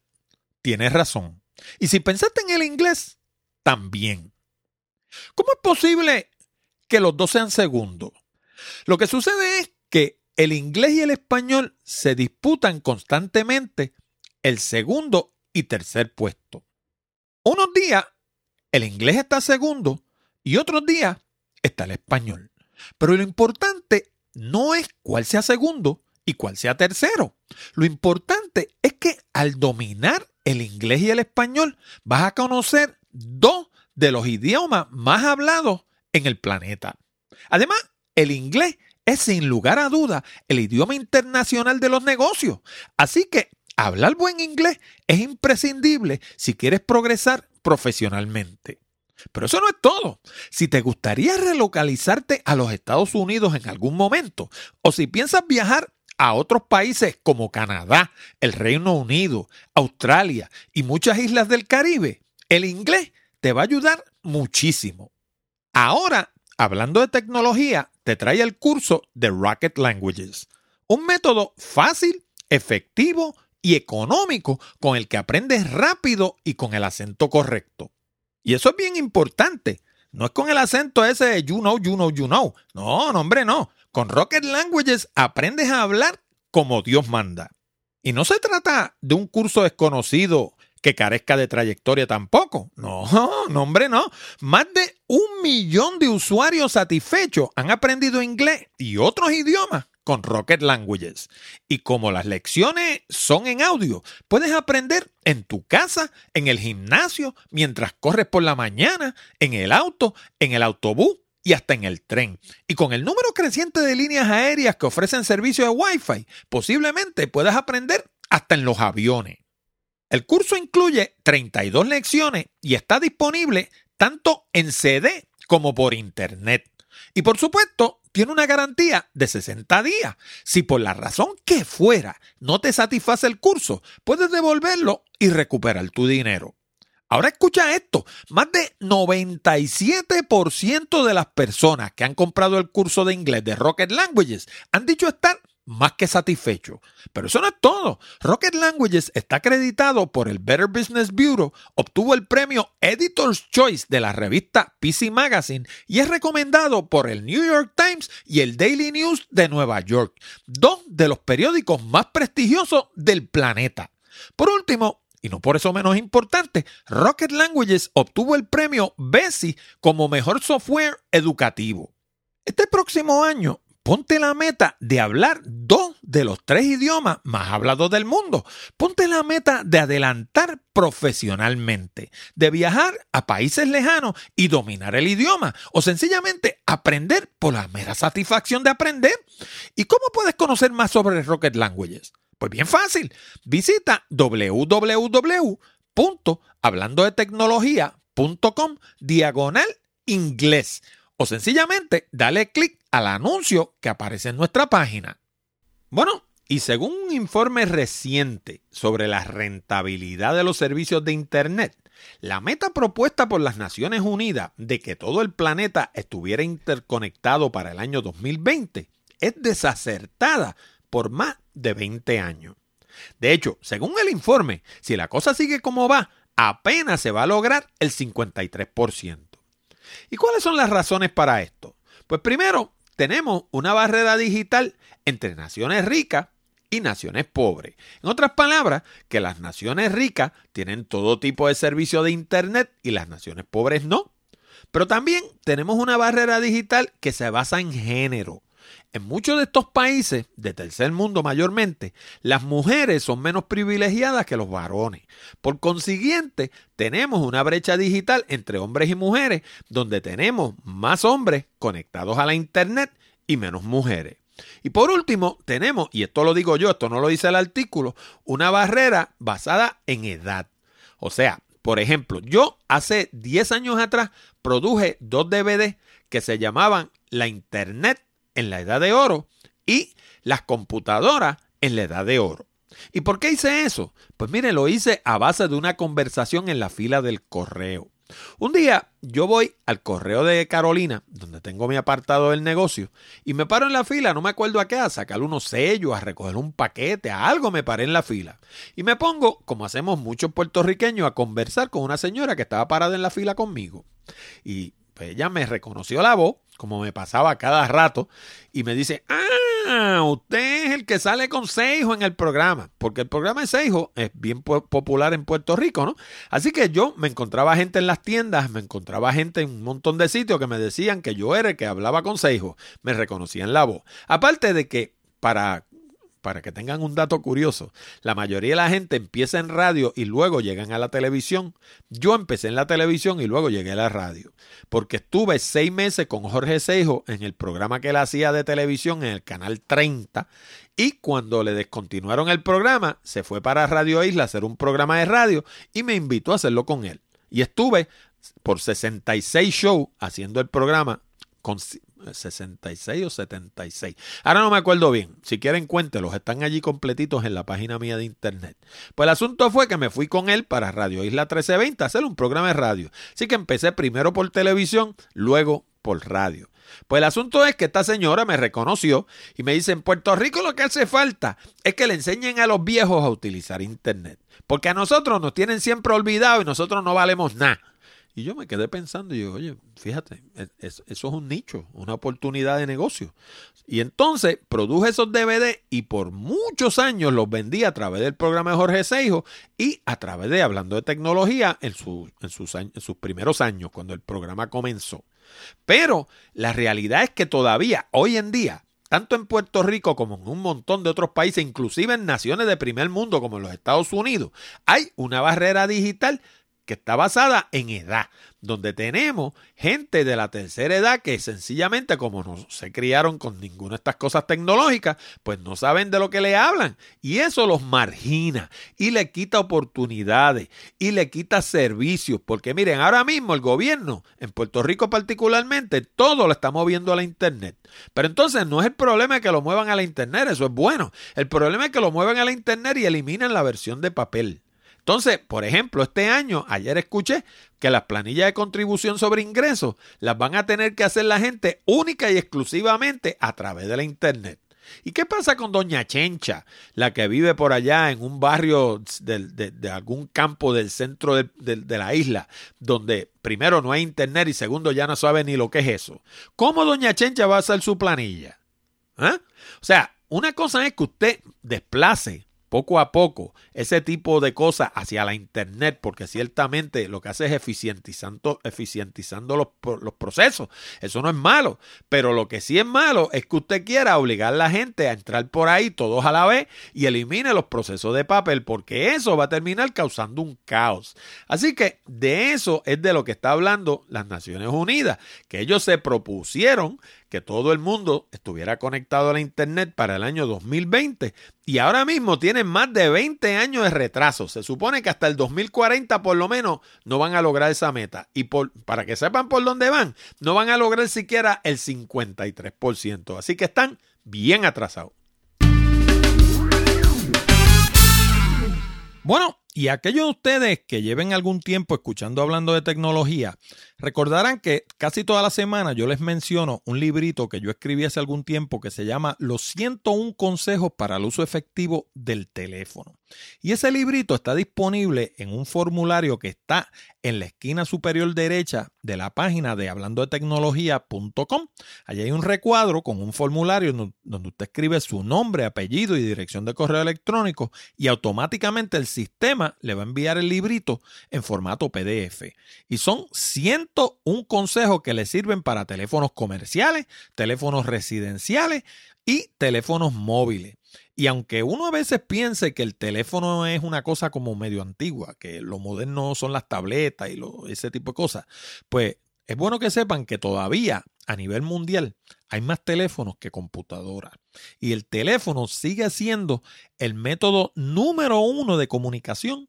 Speaker 1: tienes razón. Y si pensaste en el inglés, también. ¿Cómo es posible que los dos sean segundos? Lo que sucede es que el inglés y el español se disputan constantemente el segundo y tercer puesto. Unos días el inglés está segundo y otros días está el español. Pero lo importante no es cuál sea segundo y cuál sea tercero. Lo importante es que al dominar el inglés y el español vas a conocer dos de los idiomas más hablados en el planeta. Además, el inglés es sin lugar a duda el idioma internacional de los negocios. Así que hablar buen inglés es imprescindible si quieres progresar profesionalmente. Pero eso no es todo. Si te gustaría relocalizarte a los Estados Unidos en algún momento, o si piensas viajar a otros países como Canadá, el Reino Unido, Australia y muchas islas del Caribe, el inglés te va a ayudar muchísimo. Ahora, hablando de tecnología, te trae el curso de Rocket Languages, un método fácil, efectivo y económico con el que aprendes rápido y con el acento correcto. Y eso es bien importante. No es con el acento ese de you know, you know, you know. No, no, hombre, no. Con Rocket Languages aprendes a hablar como Dios manda. Y no se trata de un curso desconocido que carezca de trayectoria tampoco. No, no, hombre, no. Más de un millón de usuarios satisfechos han aprendido inglés y otros idiomas con Rocket Languages. Y como las lecciones son en audio, puedes aprender en tu casa, en el gimnasio, mientras corres por la mañana, en el auto, en el autobús y hasta en el tren. Y con el número creciente de líneas aéreas que ofrecen servicio de Wi-Fi, posiblemente puedas aprender hasta en los aviones. El curso incluye 32 lecciones y está disponible tanto en CD como por Internet. Y por supuesto, tiene una garantía de 60 días. Si por la razón que fuera no te satisface el curso, puedes devolverlo y recuperar tu dinero. Ahora escucha esto, más de 97% de las personas que han comprado el curso de inglés de Rocket Languages han dicho estar más que satisfecho. Pero eso no es todo. Rocket Languages está acreditado por el Better Business Bureau, obtuvo el premio Editor's Choice de la revista PC Magazine y es recomendado por el New York Times y el Daily News de Nueva York, dos de los periódicos más prestigiosos del planeta. Por último, y no por eso menos importante, Rocket Languages obtuvo el premio BESI como mejor software educativo. Este próximo año Ponte la meta de hablar dos de los tres idiomas más hablados del mundo. Ponte la meta de adelantar profesionalmente, de viajar a países lejanos y dominar el idioma, o sencillamente aprender por la mera satisfacción de aprender. ¿Y cómo puedes conocer más sobre Rocket Languages? Pues bien fácil. Visita www.hablandodetecnología.com diagonal inglés o sencillamente dale clic al anuncio que aparece en nuestra página. Bueno, y según un informe reciente sobre la rentabilidad de los servicios de Internet, la meta propuesta por las Naciones Unidas de que todo el planeta estuviera interconectado para el año 2020 es desacertada por más de 20 años. De hecho, según el informe, si la cosa sigue como va, apenas se va a lograr el 53%. ¿Y cuáles son las razones para esto? Pues primero, tenemos una barrera digital entre naciones ricas y naciones pobres. En otras palabras, que las naciones ricas tienen todo tipo de servicio de Internet y las naciones pobres no. Pero también tenemos una barrera digital que se basa en género. En muchos de estos países, de tercer mundo mayormente, las mujeres son menos privilegiadas que los varones. Por consiguiente, tenemos una brecha digital entre hombres y mujeres, donde tenemos más hombres conectados a la Internet y menos mujeres. Y por último, tenemos, y esto lo digo yo, esto no lo dice el artículo, una barrera basada en edad. O sea, por ejemplo, yo hace 10 años atrás produje dos DVD que se llamaban La Internet en la edad de oro y las computadoras en la edad de oro. ¿Y por qué hice eso? Pues mire, lo hice a base de una conversación en la fila del correo. Un día yo voy al correo de Carolina, donde tengo mi apartado del negocio, y me paro en la fila, no me acuerdo a qué, a sacar unos sellos, a recoger un paquete, a algo me paré en la fila. Y me pongo, como hacemos muchos puertorriqueños, a conversar con una señora que estaba parada en la fila conmigo. Y ella me reconoció la voz, como me pasaba cada rato, y me dice, ah, usted es el que sale con Seijo en el programa, porque el programa de Seijo es bien popular en Puerto Rico, ¿no? Así que yo me encontraba gente en las tiendas, me encontraba gente en un montón de sitios que me decían que yo era el que hablaba con Seijo, me reconocían la voz. Aparte de que para para que tengan un dato curioso, la mayoría de la gente empieza en radio y luego llegan a la televisión. Yo empecé en la televisión y luego llegué a la radio, porque estuve seis meses con Jorge Seijo en el programa que él hacía de televisión en el canal 30 y cuando le descontinuaron el programa, se fue para Radio Isla a hacer un programa de radio y me invitó a hacerlo con él. Y estuve por 66 shows haciendo el programa con 66 o 76. Ahora no me acuerdo bien. Si quieren, cuéntelos. Están allí completitos en la página mía de internet. Pues el asunto fue que me fui con él para Radio Isla 1320 a hacer un programa de radio. Así que empecé primero por televisión, luego por radio. Pues el asunto es que esta señora me reconoció y me dice, en Puerto Rico lo que hace falta es que le enseñen a los viejos a utilizar Internet. Porque a nosotros nos tienen siempre olvidado y nosotros no valemos nada. Y yo me quedé pensando y digo, oye, fíjate, eso es un nicho, una oportunidad de negocio. Y entonces produje esos DVD y por muchos años los vendí a través del programa de Jorge Seijo y a través de Hablando de Tecnología en, en, sus, en sus primeros años, cuando el programa comenzó. Pero la realidad es que todavía, hoy en día, tanto en Puerto Rico como en un montón de otros países, inclusive en naciones de primer mundo como en los Estados Unidos, hay una barrera digital que está basada en edad, donde tenemos gente de la tercera edad que sencillamente como no se criaron con ninguna de estas cosas tecnológicas, pues no saben de lo que le hablan y eso los margina y le quita oportunidades y le quita servicios, porque miren, ahora mismo el gobierno, en Puerto Rico particularmente, todo lo está moviendo a la internet. Pero entonces no es el problema que lo muevan a la internet, eso es bueno. El problema es que lo muevan a la internet y eliminen la versión de papel. Entonces, por ejemplo, este año, ayer escuché que las planillas de contribución sobre ingresos las van a tener que hacer la gente única y exclusivamente a través de la Internet. ¿Y qué pasa con Doña Chencha, la que vive por allá en un barrio de, algún campo del centro de, la isla, donde primero no hay internet y segundo ya no sabe ni lo que es eso? ¿Cómo Doña Chencha va a hacer su planilla? ¿Ah? O sea, una cosa es que usted desplace poco a poco ese tipo de cosas hacia la Internet, porque ciertamente lo que hace es eficientizando, los, procesos. Eso no es malo, pero lo que sí es malo es que usted quiera obligar a la gente a entrar por ahí todos a la vez y elimine los procesos de papel, porque eso va a terminar causando un caos. Así que de eso es de lo que está hablando las Naciones Unidas, que ellos se propusieron que todo el mundo estuviera conectado a la Internet para el año 2020 y ahora mismo tienen más de 20 años de retraso. Se supone que hasta el 2040 por lo menos no van a lograr esa meta. Y por, para que sepan por dónde van, no van a lograr siquiera el 53%. Así que están bien atrasados. Bueno, y aquellos de ustedes que lleven algún tiempo escuchando hablando de tecnología, recordarán que casi toda la semana yo les menciono un librito que yo escribí hace algún tiempo que se llama Los 101 consejos para el uso efectivo del teléfono. Y ese librito está disponible en un formulario que está en la esquina superior derecha de la página de hablando de tecnología.com. Allí hay un recuadro con un formulario donde usted escribe su nombre, apellido y dirección de correo electrónico y automáticamente el sistema le va a enviar el librito en formato PDF. Y son 101 consejos que le sirven para teléfonos comerciales, teléfonos residenciales y teléfonos móviles. Y aunque uno a veces piense que el teléfono es una cosa como medio antigua, que lo moderno son las tabletas y ese tipo de cosas, pues es bueno que sepan que todavía a nivel mundial hay más teléfonos que computadoras. Y el teléfono sigue siendo el método número uno de comunicación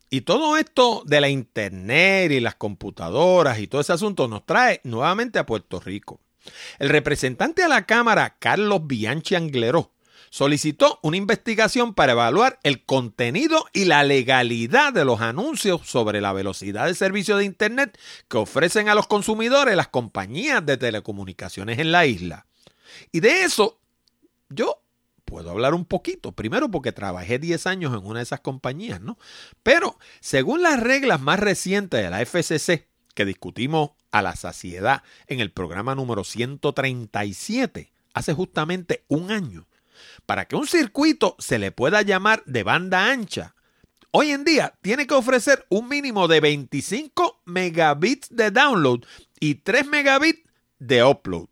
Speaker 1: y todo esto de la internet y las computadoras y todo ese asunto nos trae nuevamente a Puerto Rico. El representante a la Cámara, Carlos Bianchi Angleró, solicitó una investigación para evaluar el contenido y la legalidad de los anuncios sobre la velocidad de servicio de Internet que ofrecen a los consumidores las compañías de telecomunicaciones en la isla. Y de eso yo puedo hablar un poquito. Primero porque trabajé 10 años en una de esas compañías, ¿no? Pero según las reglas más recientes de la FCC, que discutimos a la saciedad en el programa número 137, hace justamente un año, para que un circuito se le pueda llamar de banda ancha, hoy en día tiene que ofrecer un mínimo de 25 megabits de download y 3 megabits de upload.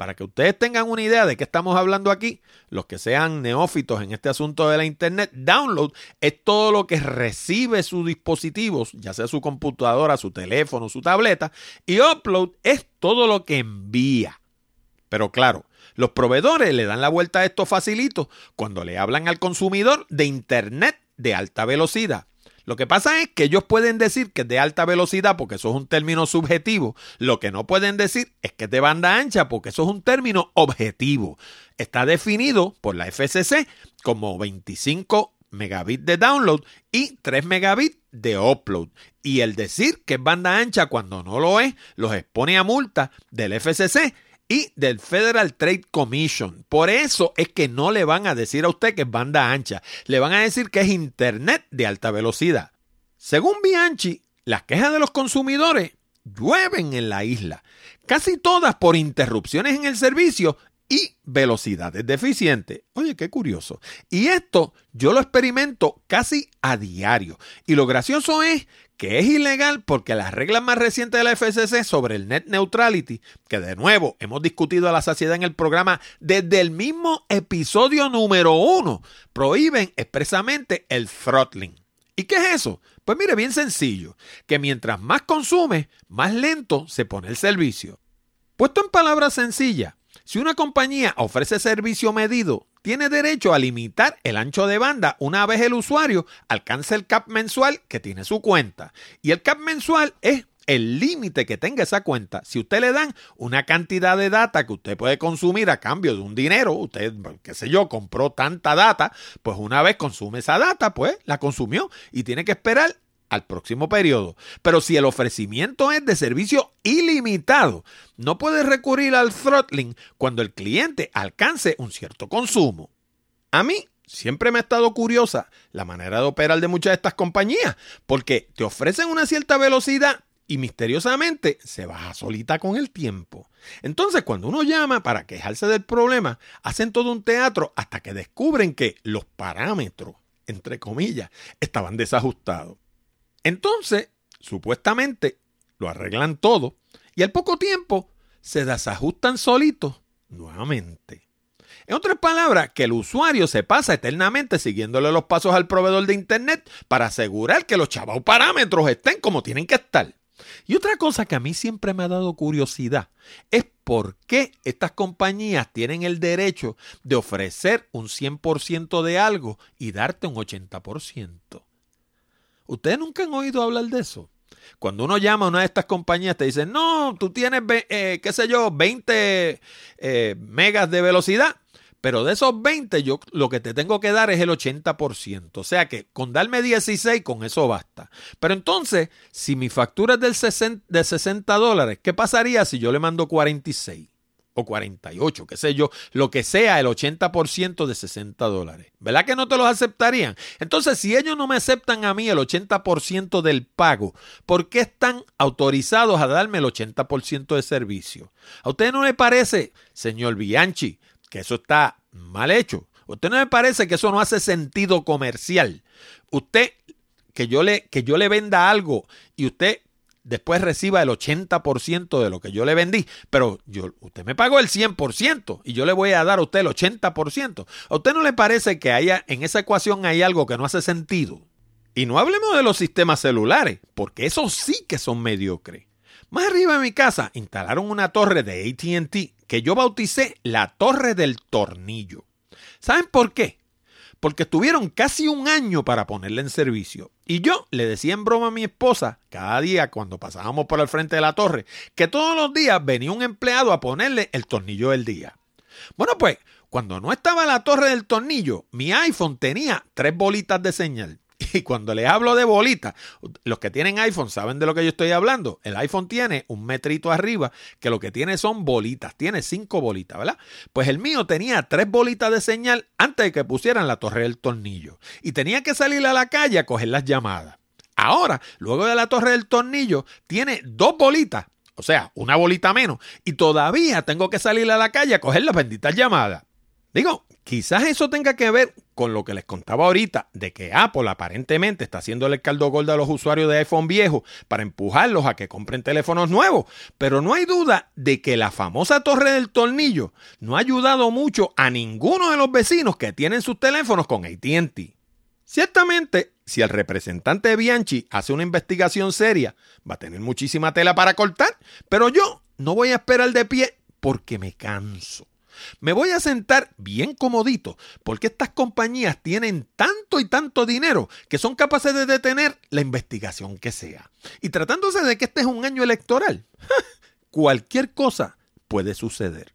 Speaker 1: Para que ustedes tengan una idea de qué estamos hablando aquí, los que sean neófitos en este asunto de la Internet, download es todo lo que recibe sus dispositivos, ya sea su computadora, su teléfono, su tableta, y upload es todo lo que envía. Pero claro, los proveedores le dan la vuelta a esto facilito cuando le hablan al consumidor de Internet de alta velocidad. Lo que pasa es que ellos pueden decir que es de alta velocidad porque eso es un término subjetivo. Lo que no pueden decir es que es de banda ancha porque eso es un término objetivo. Está definido por la FCC como 25 megabits de download y 3 megabits de upload. Y el decir que es banda ancha cuando no lo es, los expone a multa del FCC y del Federal Trade Commission. Por eso es que no le van a decir a usted que es banda ancha, le van a decir que es Internet de alta velocidad. Según Bianchi, las quejas de los consumidores llueven en la isla, casi todas por interrupciones en el servicio y velocidades deficientes. Oye, qué curioso. Y esto yo lo experimento casi a diario. Y lo gracioso es que es ilegal porque las reglas más recientes de la FCC sobre el net neutrality, que de nuevo hemos discutido a la saciedad en el programa desde el mismo episodio número uno, prohíben expresamente el throttling. ¿Y qué es eso? Pues mire, bien sencillo, que mientras más consume, más lento se pone el servicio. Puesto en palabras sencillas, si una compañía ofrece servicio medido, tiene derecho a limitar el ancho de banda una vez el usuario alcance el cap mensual que tiene su cuenta. Y el cap mensual es el límite que tenga esa cuenta. Si usted le dan una cantidad de data que usted puede consumir a cambio de un dinero, usted, qué sé yo, compró tanta data, pues una vez consume esa data, pues la consumió y tiene que esperar al próximo periodo. Pero si el ofrecimiento es de servicio ilimitado, no puede recurrir al throttling cuando el cliente alcance un cierto consumo. A mí siempre me ha estado curiosa la manera de operar de muchas de estas compañías, porque te ofrecen una cierta velocidad y misteriosamente se baja solita con el tiempo. Entonces, cuando uno llama para quejarse del problema, hacen todo un teatro hasta que descubren que los parámetros, entre comillas, estaban desajustados. Entonces, supuestamente, lo arreglan todo y al poco tiempo se desajustan solitos nuevamente. En otras palabras, que el usuario se pasa eternamente siguiéndole los pasos al proveedor de Internet para asegurar que los chavos parámetros estén como tienen que estar. Y otra cosa que a mí siempre me ha dado curiosidad es por qué estas compañías tienen el derecho de ofrecer un 100% de algo y darte un 80%. ¿Ustedes nunca han oído hablar de eso? Cuando uno llama a una de estas compañías, te dicen, no, tú tienes, eh, qué sé yo, 20 eh, megas de velocidad, pero de esos 20 yo lo que te tengo que dar es el 80%. O sea que con darme 16 con eso basta. Pero entonces, si mi factura es del 60, de 60 dólares, ¿qué pasaría si yo le mando 46? O 48, qué sé yo, lo que sea el 80% de 60 dólares. ¿Verdad que no te los aceptarían? Entonces, si ellos no me aceptan a mí el 80% del pago, ¿por qué están autorizados a darme el 80% de servicio? ¿A usted no le parece, señor Bianchi, que eso está mal hecho? ¿A usted no le parece que eso no hace sentido comercial? Usted, que yo le, que yo le venda algo y usted después reciba el 80% de lo que yo le vendí, pero yo, usted me pagó el 100% y yo le voy a dar a usted el 80%. ¿A usted no le parece que haya, en esa ecuación hay algo que no hace sentido? Y no hablemos de los sistemas celulares, porque esos sí que son mediocres. Más arriba de mi casa instalaron una torre de ATT que yo bauticé la torre del tornillo. ¿Saben por qué? porque estuvieron casi un año para ponerla en servicio. Y yo le decía en broma a mi esposa, cada día cuando pasábamos por el frente de la torre, que todos los días venía un empleado a ponerle el tornillo del día. Bueno, pues, cuando no estaba la torre del tornillo, mi iPhone tenía tres bolitas de señal. Y cuando les hablo de bolitas, los que tienen iPhone saben de lo que yo estoy hablando. El iPhone tiene un metrito arriba que lo que tiene son bolitas. Tiene cinco bolitas, ¿verdad? Pues el mío tenía tres bolitas de señal antes de que pusieran la torre del tornillo. Y tenía que salir a la calle a coger las llamadas. Ahora, luego de la torre del tornillo, tiene dos bolitas. O sea, una bolita menos. Y todavía tengo que salir a la calle a coger las benditas llamadas. Digo, quizás eso tenga que ver con lo que les contaba ahorita de que Apple aparentemente está haciéndole el caldo gordo a los usuarios de iPhone viejos para empujarlos a que compren teléfonos nuevos. Pero no hay duda de que la famosa torre del tornillo no ha ayudado mucho a ninguno de los vecinos que tienen sus teléfonos con ATT. Ciertamente, si el representante de Bianchi hace una investigación seria, va a tener muchísima tela para cortar, pero yo no voy a esperar de pie porque me canso. Me voy a sentar bien comodito, porque estas compañías tienen tanto y tanto dinero que son capaces de detener la investigación que sea. Y tratándose de que este es un año electoral, cualquier cosa puede suceder.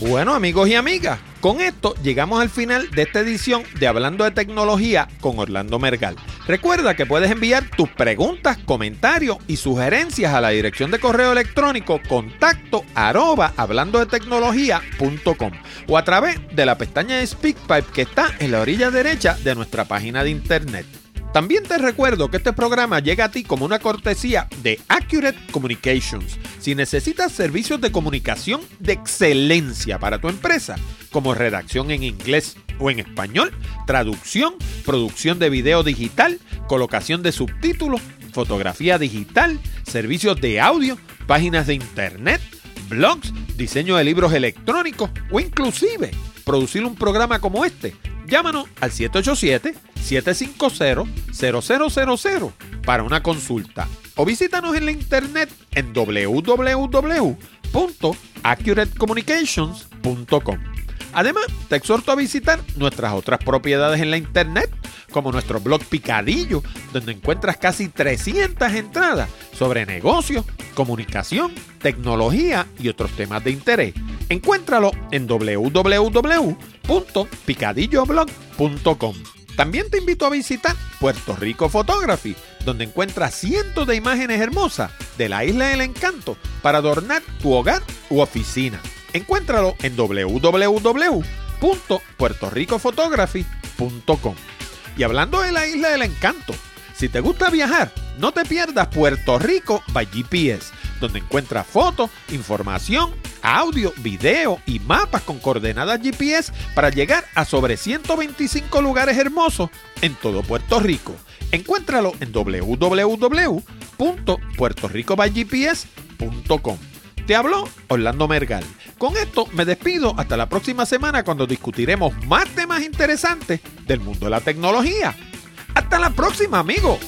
Speaker 1: Bueno amigos y amigas, con esto llegamos al final de esta edición de Hablando de Tecnología con Orlando Mergal. Recuerda que puedes enviar tus preguntas, comentarios y sugerencias a la dirección de correo electrónico contacto arroba hablando de tecnología.com o a través de la pestaña de SpeakPipe que está en la orilla derecha de nuestra página de internet. También te recuerdo que este programa llega a ti como una cortesía de Accurate Communications. Si necesitas servicios de comunicación de excelencia para tu empresa, como redacción en inglés o en español, traducción, producción de video digital, colocación de subtítulos, fotografía digital, servicios de audio, páginas de internet, blogs, diseño de libros electrónicos o inclusive producir un programa como este, llámanos al 787-750-0000 para una consulta o visítanos en la internet en www.accuratecommunications.com. Además, te exhorto a visitar nuestras otras propiedades en la internet, como nuestro blog Picadillo, donde encuentras casi 300 entradas sobre negocios, comunicación, tecnología y otros temas de interés. Encuéntralo en www.picadilloblog.com. También te invito a visitar Puerto Rico Photography, donde encuentras cientos de imágenes hermosas de la isla del encanto para adornar tu hogar u oficina. Encuéntralo en www.puertoricophotography.com. Y hablando de la isla del encanto, si te gusta viajar, no te pierdas Puerto Rico by GPS, donde encuentras fotos, información, audio, video y mapas con coordenadas GPS para llegar a sobre 125 lugares hermosos en todo Puerto Rico. Encuéntralo en www.puertoricobygps.com. Te habló Orlando Mergal. Con esto me despido hasta la próxima semana cuando discutiremos más temas interesantes del mundo de la tecnología. Hasta la próxima, amigos.